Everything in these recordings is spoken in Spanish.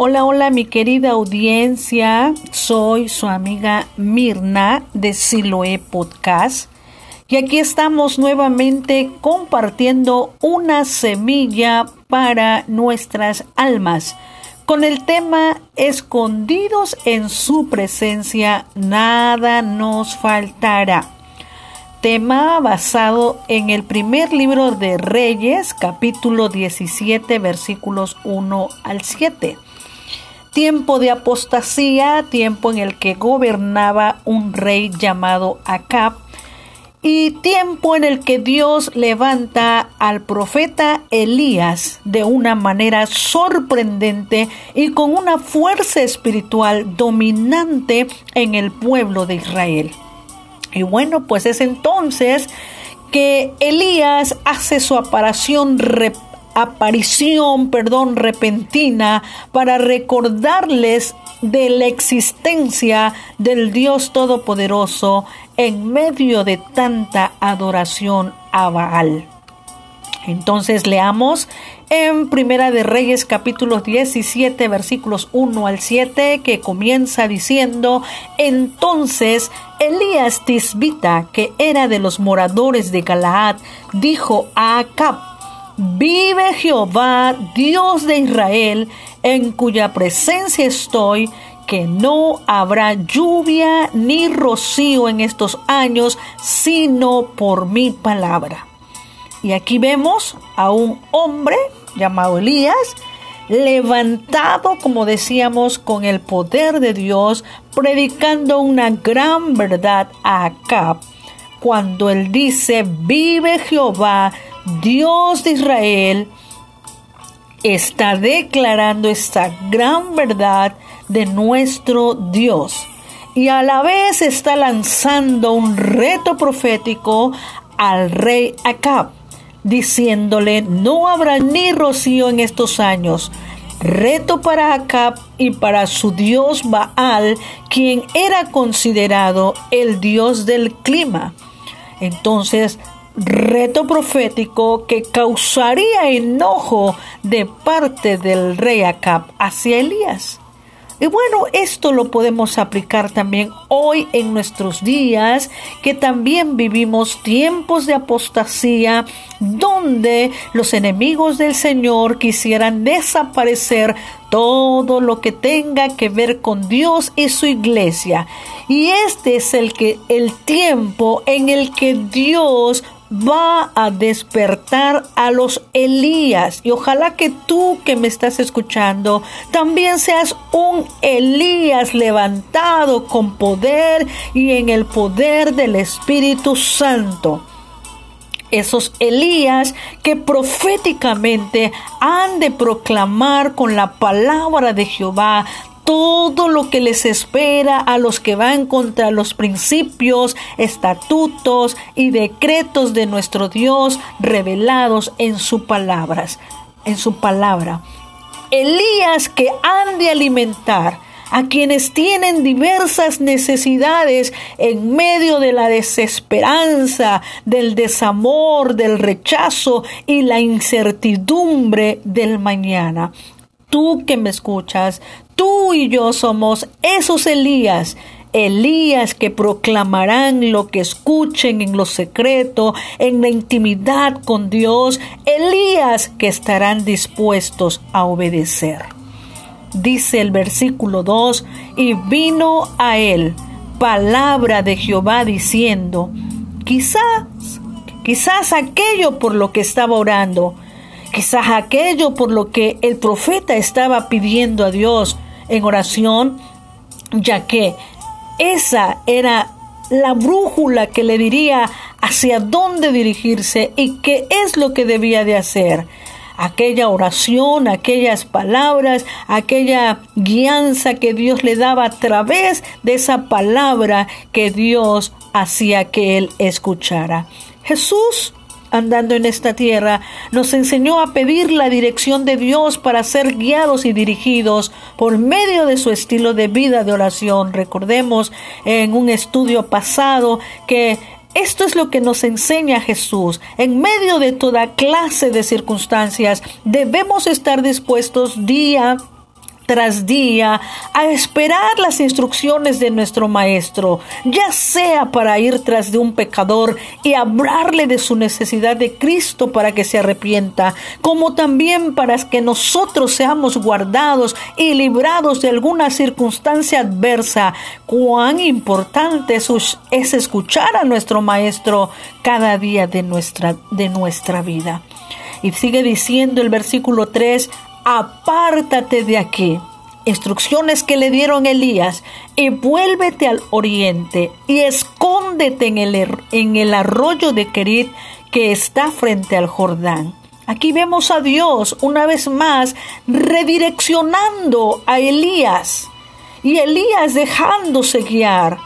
Hola, hola mi querida audiencia, soy su amiga Mirna de Siloe Podcast. Y aquí estamos nuevamente compartiendo una semilla para nuestras almas con el tema Escondidos en su presencia, nada nos faltará. Tema basado en el primer libro de Reyes, capítulo 17, versículos 1 al 7 tiempo de apostasía, tiempo en el que gobernaba un rey llamado Acab, y tiempo en el que Dios levanta al profeta Elías de una manera sorprendente y con una fuerza espiritual dominante en el pueblo de Israel. Y bueno, pues es entonces que Elías hace su aparición aparición, perdón, repentina para recordarles de la existencia del Dios Todopoderoso en medio de tanta adoración a Baal. Entonces leamos en Primera de Reyes capítulo 17 versículos 1 al 7 que comienza diciendo, entonces Elías Tisbita, que era de los moradores de Galaad, dijo a Acab, Vive Jehová, Dios de Israel, en cuya presencia estoy, que no habrá lluvia ni rocío en estos años, sino por mi palabra. Y aquí vemos a un hombre llamado Elías, levantado, como decíamos, con el poder de Dios, predicando una gran verdad a Acab, cuando él dice, vive Jehová, Dios de Israel está declarando esta gran verdad de nuestro Dios y a la vez está lanzando un reto profético al rey Acab, diciéndole, no habrá ni rocío en estos años. Reto para Acab y para su dios Baal, quien era considerado el dios del clima. Entonces reto profético que causaría enojo de parte del rey Acab hacia Elías. Y bueno, esto lo podemos aplicar también hoy en nuestros días, que también vivimos tiempos de apostasía, donde los enemigos del Señor quisieran desaparecer todo lo que tenga que ver con Dios y su iglesia. Y este es el que el tiempo en el que Dios va a despertar a los Elías. Y ojalá que tú que me estás escuchando también seas un Elías levantado con poder y en el poder del Espíritu Santo esos Elías que proféticamente han de proclamar con la palabra de Jehová todo lo que les espera a los que van contra los principios, estatutos y decretos de nuestro Dios revelados en sus palabras, en su palabra. Elías que han de alimentar a quienes tienen diversas necesidades en medio de la desesperanza, del desamor, del rechazo y la incertidumbre del mañana. Tú que me escuchas, Tú y yo somos esos Elías, Elías que proclamarán lo que escuchen en lo secreto, en la intimidad con Dios, Elías que estarán dispuestos a obedecer. Dice el versículo 2, y vino a él palabra de Jehová diciendo, quizás, quizás aquello por lo que estaba orando, quizás aquello por lo que el profeta estaba pidiendo a Dios, en oración, ya que esa era la brújula que le diría hacia dónde dirigirse y qué es lo que debía de hacer. Aquella oración, aquellas palabras, aquella guianza que Dios le daba a través de esa palabra que Dios hacía que él escuchara. Jesús andando en esta tierra, nos enseñó a pedir la dirección de Dios para ser guiados y dirigidos por medio de su estilo de vida de oración. Recordemos en un estudio pasado que esto es lo que nos enseña Jesús. En medio de toda clase de circunstancias, debemos estar dispuestos día tras día a esperar las instrucciones de nuestro Maestro, ya sea para ir tras de un pecador y hablarle de su necesidad de Cristo para que se arrepienta, como también para que nosotros seamos guardados y librados de alguna circunstancia adversa. Cuán importante es escuchar a nuestro Maestro cada día de nuestra, de nuestra vida. Y sigue diciendo el versículo 3, apártate de aquí. Instrucciones que le dieron Elías, y vuélvete al oriente y escóndete en el, er, en el arroyo de Kerit que está frente al Jordán. Aquí vemos a Dios una vez más redireccionando a Elías y Elías dejándose guiar,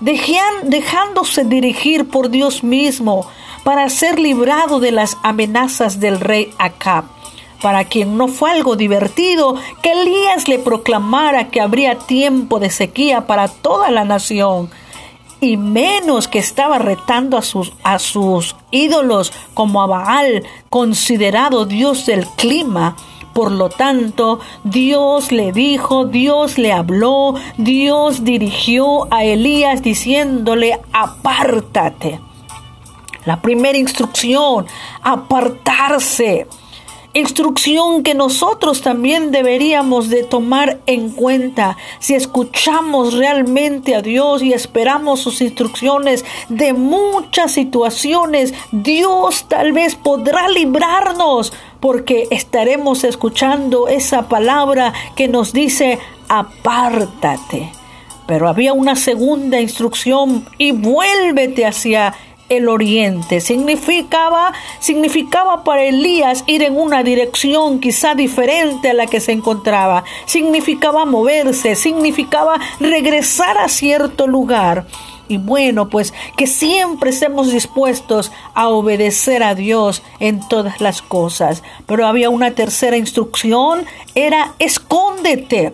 dejándose dirigir por Dios mismo para ser librado de las amenazas del rey Acab para quien no fue algo divertido que Elías le proclamara que habría tiempo de sequía para toda la nación, y menos que estaba retando a sus, a sus ídolos como a Baal, considerado Dios del clima. Por lo tanto, Dios le dijo, Dios le habló, Dios dirigió a Elías diciéndole, apártate. La primera instrucción, apartarse instrucción que nosotros también deberíamos de tomar en cuenta. Si escuchamos realmente a Dios y esperamos sus instrucciones de muchas situaciones Dios tal vez podrá librarnos porque estaremos escuchando esa palabra que nos dice apártate pero había una segunda instrucción y vuélvete hacia el oriente. Significaba, significaba para Elías ir en una dirección quizá diferente a la que se encontraba. Significaba moverse, significaba regresar a cierto lugar. Y bueno, pues que siempre estemos dispuestos a obedecer a Dios en todas las cosas. Pero había una tercera instrucción, era escóndete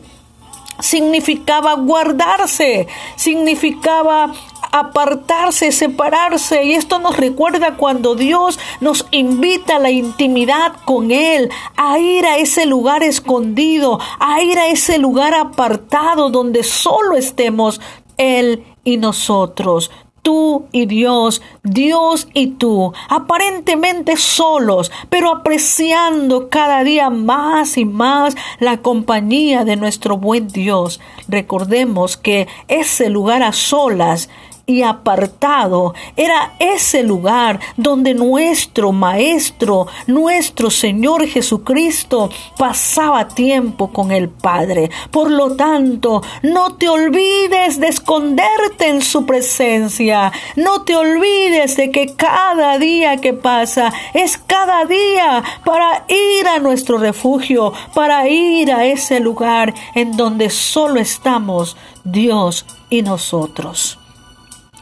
significaba guardarse, significaba apartarse, separarse. Y esto nos recuerda cuando Dios nos invita a la intimidad con Él, a ir a ese lugar escondido, a ir a ese lugar apartado donde solo estemos Él y nosotros tú y Dios, Dios y tú, aparentemente solos, pero apreciando cada día más y más la compañía de nuestro buen Dios. Recordemos que ese lugar a solas y apartado era ese lugar donde nuestro Maestro, nuestro Señor Jesucristo, pasaba tiempo con el Padre. Por lo tanto, no te olvides de esconderte en su presencia. No te olvides de que cada día que pasa es cada día para ir a nuestro refugio, para ir a ese lugar en donde solo estamos Dios y nosotros.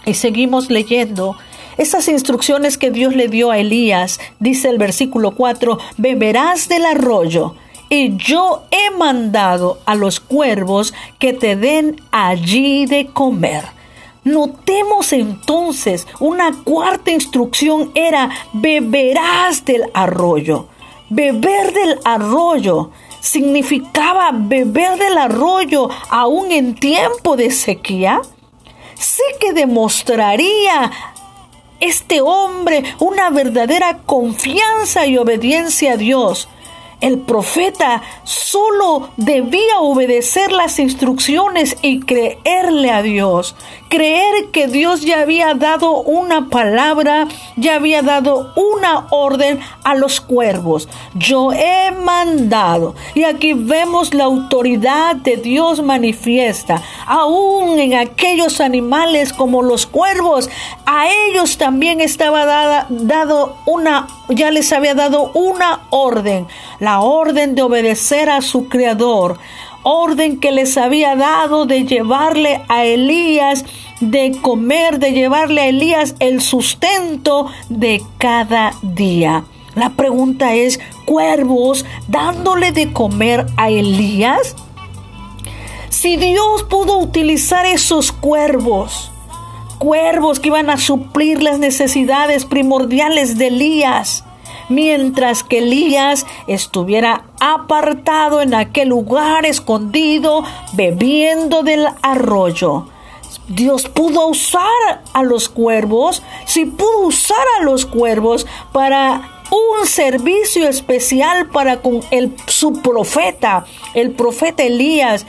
Y seguimos leyendo esas instrucciones que Dios le dio a Elías. Dice el versículo 4, beberás del arroyo y yo he mandado a los cuervos que te den allí de comer. Notemos entonces una cuarta instrucción era beberás del arroyo. Beber del arroyo significaba beber del arroyo aún en tiempo de sequía sé que demostraría este hombre una verdadera confianza y obediencia a Dios. El profeta solo debía obedecer las instrucciones y creerle a Dios creer que Dios ya había dado una palabra, ya había dado una orden a los cuervos. Yo he mandado. Y aquí vemos la autoridad de Dios manifiesta. Aún en aquellos animales como los cuervos, a ellos también estaba dada, dado una, ya les había dado una orden. La orden de obedecer a su creador orden que les había dado de llevarle a Elías de comer, de llevarle a Elías el sustento de cada día. La pregunta es, ¿cuervos dándole de comer a Elías? Si Dios pudo utilizar esos cuervos, cuervos que iban a suplir las necesidades primordiales de Elías, mientras que Elías estuviera apartado en aquel lugar escondido, bebiendo del arroyo. Dios pudo usar a los cuervos, si pudo usar a los cuervos para un servicio especial para con el, su profeta, el profeta Elías.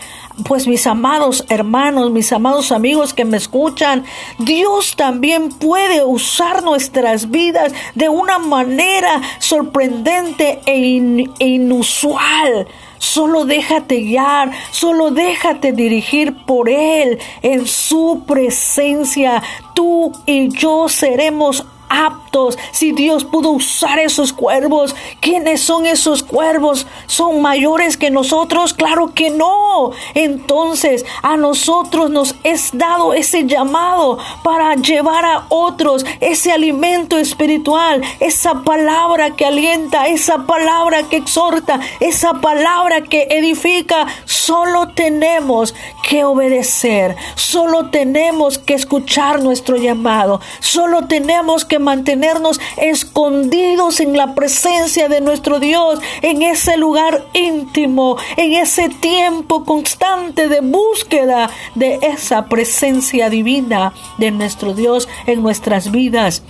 Pues mis amados hermanos, mis amados amigos que me escuchan, Dios también puede usar nuestras vidas de una manera sorprendente e, e inusual. Solo déjate guiar, solo déjate dirigir por Él en su presencia. Tú y yo seremos aptos. Si Dios pudo usar esos cuervos, ¿quiénes son esos cuervos? ¿Son mayores que nosotros? Claro que no. Entonces a nosotros nos es dado ese llamado para llevar a otros ese alimento espiritual, esa palabra que alienta, esa palabra que exhorta, esa palabra que edifica. Solo tenemos que obedecer, solo tenemos que escuchar nuestro llamado, solo tenemos que mantenernos escondidos en la presencia de nuestro Dios, en ese lugar íntimo, en ese tiempo constante de búsqueda de esa presencia divina de nuestro Dios en nuestras vidas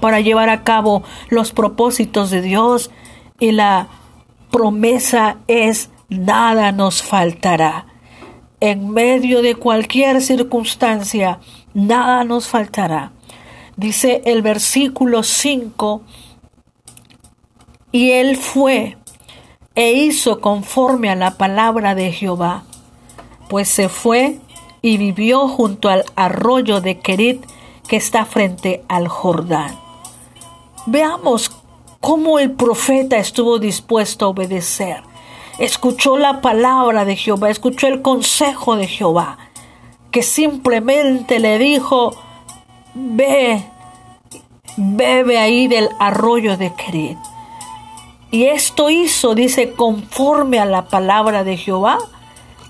para llevar a cabo los propósitos de Dios y la promesa es nada nos faltará. En medio de cualquier circunstancia, nada nos faltará. Dice el versículo 5, y él fue e hizo conforme a la palabra de Jehová, pues se fue y vivió junto al arroyo de Kerit que está frente al Jordán. Veamos cómo el profeta estuvo dispuesto a obedecer. Escuchó la palabra de Jehová, escuchó el consejo de Jehová, que simplemente le dijo, ve, bebe ahí del arroyo de Kerit. Y esto hizo, dice, conforme a la palabra de Jehová,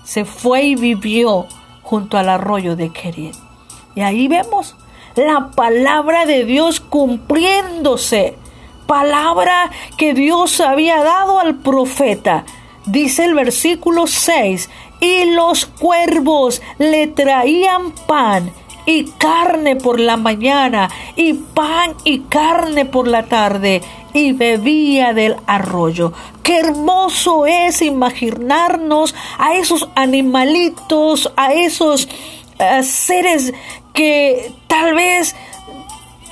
se fue y vivió junto al arroyo de Kerit. Y ahí vemos la palabra de Dios cumpliéndose. Palabra que Dios había dado al profeta. Dice el versículo 6, y los cuervos le traían pan y carne por la mañana, y pan y carne por la tarde, y bebía del arroyo. Qué hermoso es imaginarnos a esos animalitos, a esos eh, seres que tal vez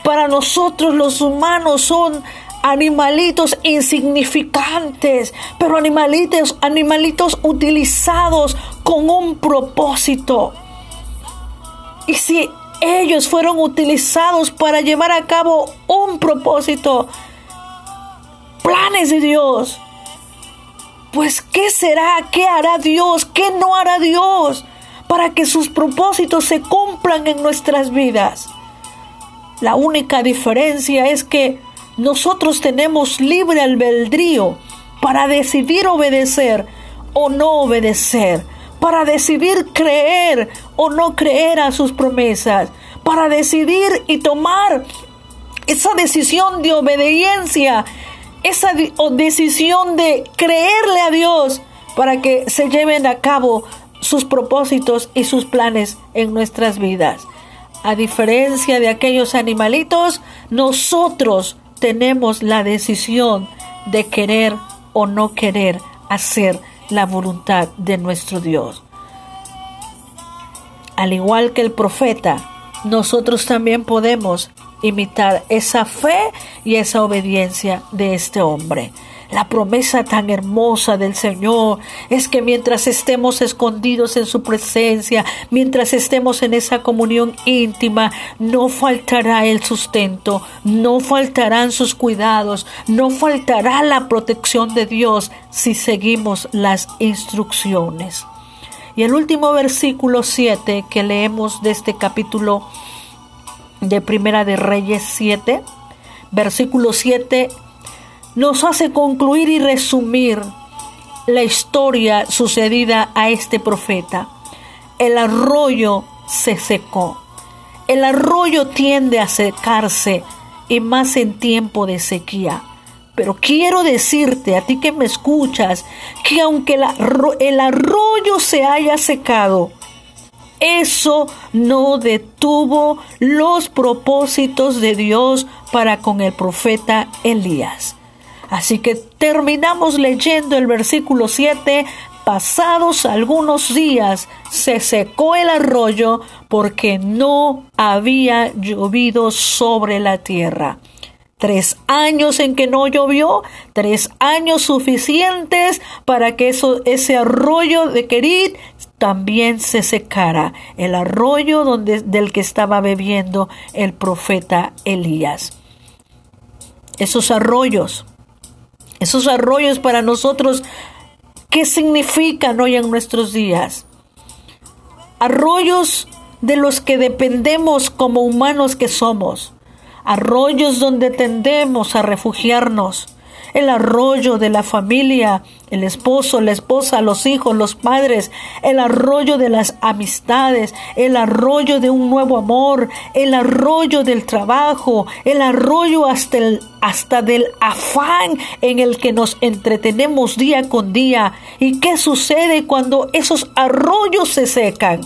para nosotros los humanos son animalitos insignificantes, pero animalitos, animalitos utilizados con un propósito. Y si ellos fueron utilizados para llevar a cabo un propósito, planes de Dios, pues ¿qué será? ¿Qué hará Dios? ¿Qué no hará Dios para que sus propósitos se cumplan en nuestras vidas? La única diferencia es que nosotros tenemos libre albedrío para decidir obedecer o no obedecer para decidir creer o no creer a sus promesas, para decidir y tomar esa decisión de obediencia, esa decisión de creerle a Dios para que se lleven a cabo sus propósitos y sus planes en nuestras vidas. A diferencia de aquellos animalitos, nosotros tenemos la decisión de querer o no querer hacer la voluntad de nuestro Dios. Al igual que el profeta, nosotros también podemos imitar esa fe y esa obediencia de este hombre. La promesa tan hermosa del Señor es que mientras estemos escondidos en su presencia, mientras estemos en esa comunión íntima, no faltará el sustento, no faltarán sus cuidados, no faltará la protección de Dios si seguimos las instrucciones. Y el último versículo 7 que leemos de este capítulo de Primera de Reyes 7, versículo 7 nos hace concluir y resumir la historia sucedida a este profeta. El arroyo se secó. El arroyo tiende a secarse y más en tiempo de sequía. Pero quiero decirte a ti que me escuchas que aunque el arroyo se haya secado, eso no detuvo los propósitos de Dios para con el profeta Elías. Así que terminamos leyendo el versículo 7. Pasados algunos días se secó el arroyo porque no había llovido sobre la tierra. Tres años en que no llovió, tres años suficientes para que eso, ese arroyo de Querit también se secara, el arroyo donde, del que estaba bebiendo el profeta Elías. Esos arroyos, esos arroyos para nosotros, ¿qué significan hoy en nuestros días? Arroyos de los que dependemos como humanos que somos arroyos donde tendemos a refugiarnos, el arroyo de la familia, el esposo, la esposa, los hijos, los padres, el arroyo de las amistades, el arroyo de un nuevo amor, el arroyo del trabajo, el arroyo hasta, el, hasta del afán en el que nos entretenemos día con día. ¿Y qué sucede cuando esos arroyos se secan?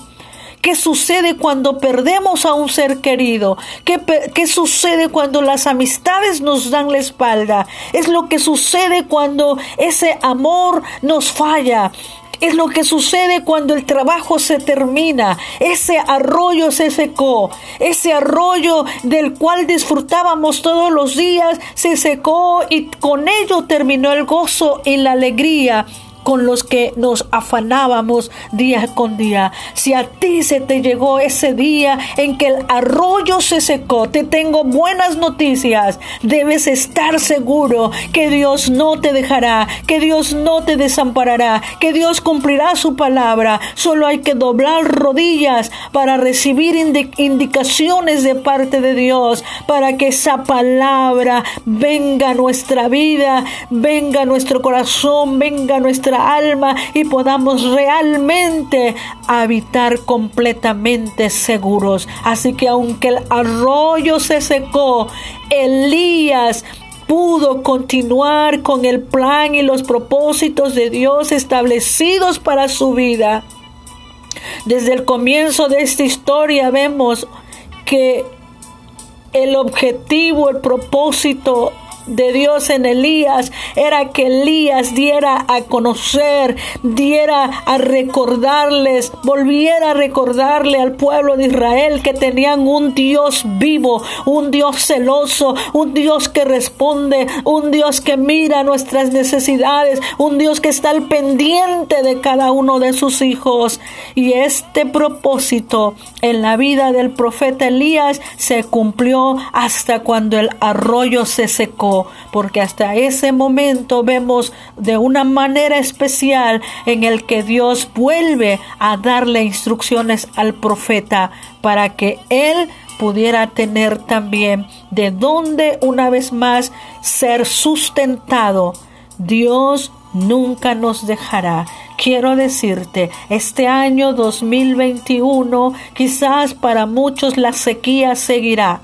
¿Qué sucede cuando perdemos a un ser querido? ¿Qué, ¿Qué, sucede cuando las amistades nos dan la espalda? Es lo que sucede cuando ese amor nos falla. Es lo que sucede cuando el trabajo se termina. Ese arroyo se secó. Ese arroyo del cual disfrutábamos todos los días se secó y con ello terminó el gozo y la alegría con los que nos afanábamos día con día. Si a ti se te llegó ese día en que el arroyo se secó, te tengo buenas noticias. Debes estar seguro que Dios no te dejará, que Dios no te desamparará, que Dios cumplirá su palabra. Solo hay que doblar rodillas para recibir indicaciones de parte de Dios, para que esa palabra venga a nuestra vida, venga a nuestro corazón, venga a nuestra alma y podamos realmente habitar completamente seguros. Así que aunque el arroyo se secó, Elías pudo continuar con el plan y los propósitos de Dios establecidos para su vida. Desde el comienzo de esta historia vemos que el objetivo, el propósito de Dios en Elías era que Elías diera a conocer, diera a recordarles, volviera a recordarle al pueblo de Israel que tenían un Dios vivo, un Dios celoso, un Dios que responde, un Dios que mira nuestras necesidades, un Dios que está al pendiente de cada uno de sus hijos. Y este propósito en la vida del profeta Elías se cumplió hasta cuando el arroyo se secó porque hasta ese momento vemos de una manera especial en el que Dios vuelve a darle instrucciones al profeta para que él pudiera tener también de dónde una vez más ser sustentado. Dios nunca nos dejará. Quiero decirte, este año 2021 quizás para muchos la sequía seguirá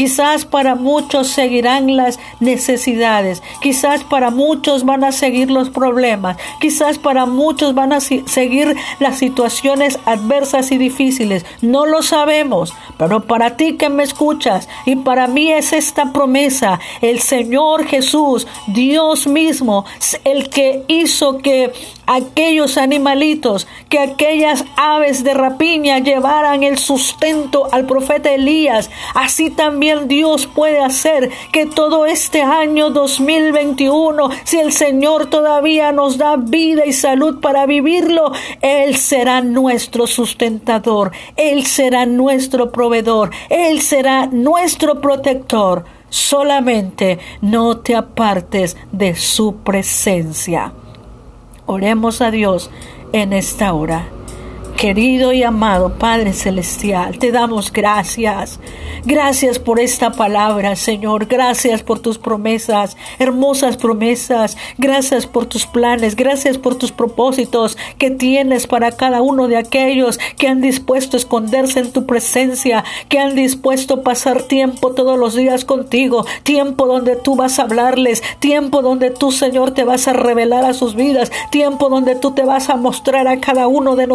Quizás para muchos seguirán las necesidades, quizás para muchos van a seguir los problemas, quizás para muchos van a seguir las situaciones adversas y difíciles. No lo sabemos, pero para ti que me escuchas y para mí es esta promesa, el Señor Jesús, Dios mismo, el que hizo que aquellos animalitos, que aquellas aves de rapiña llevaran el sustento al profeta Elías. Así también Dios puede hacer que todo este año 2021, si el Señor todavía nos da vida y salud para vivirlo, Él será nuestro sustentador, Él será nuestro proveedor, Él será nuestro protector. Solamente no te apartes de su presencia. Oremos a Dios en esta hora. Querido y amado Padre Celestial, te damos gracias. Gracias por esta palabra, Señor. Gracias por tus promesas, hermosas promesas. Gracias por tus planes. Gracias por tus propósitos que tienes para cada uno de aquellos que han dispuesto a esconderse en tu presencia, que han dispuesto a pasar tiempo todos los días contigo. Tiempo donde tú vas a hablarles. Tiempo donde tú, Señor, te vas a revelar a sus vidas. Tiempo donde tú te vas a mostrar a cada uno de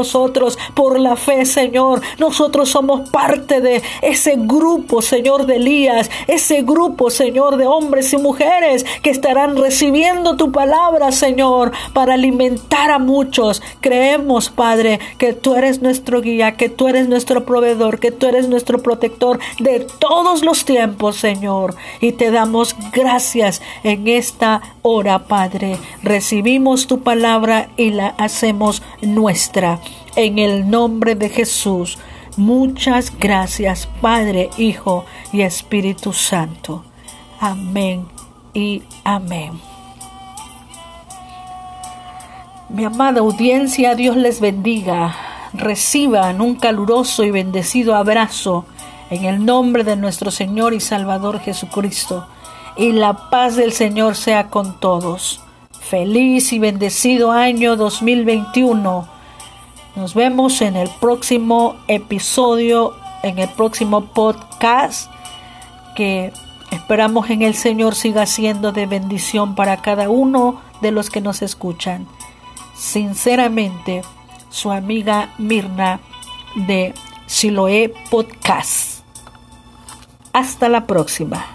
por la fe, Señor. Nosotros somos parte de ese grupo, Señor, de Elías, ese grupo, Señor, de hombres y mujeres que estarán recibiendo tu palabra, Señor, para alimentar a muchos. Creemos, Padre, que tú eres nuestro guía, que tú eres nuestro proveedor, que tú eres nuestro protector de todos los tiempos, Señor. Y te damos gracias en esta hora, Padre. Recibimos tu palabra y la hacemos nuestra en el nombre de Jesús. Muchas gracias, Padre, Hijo y Espíritu Santo. Amén y amén. Mi amada audiencia, Dios les bendiga. Reciban un caluroso y bendecido abrazo en el nombre de nuestro Señor y Salvador Jesucristo. Y la paz del Señor sea con todos. Feliz y bendecido año 2021 nos vemos en el próximo episodio, en el próximo podcast que esperamos en el Señor siga siendo de bendición para cada uno de los que nos escuchan. Sinceramente, su amiga Mirna de Siloé Podcast. Hasta la próxima.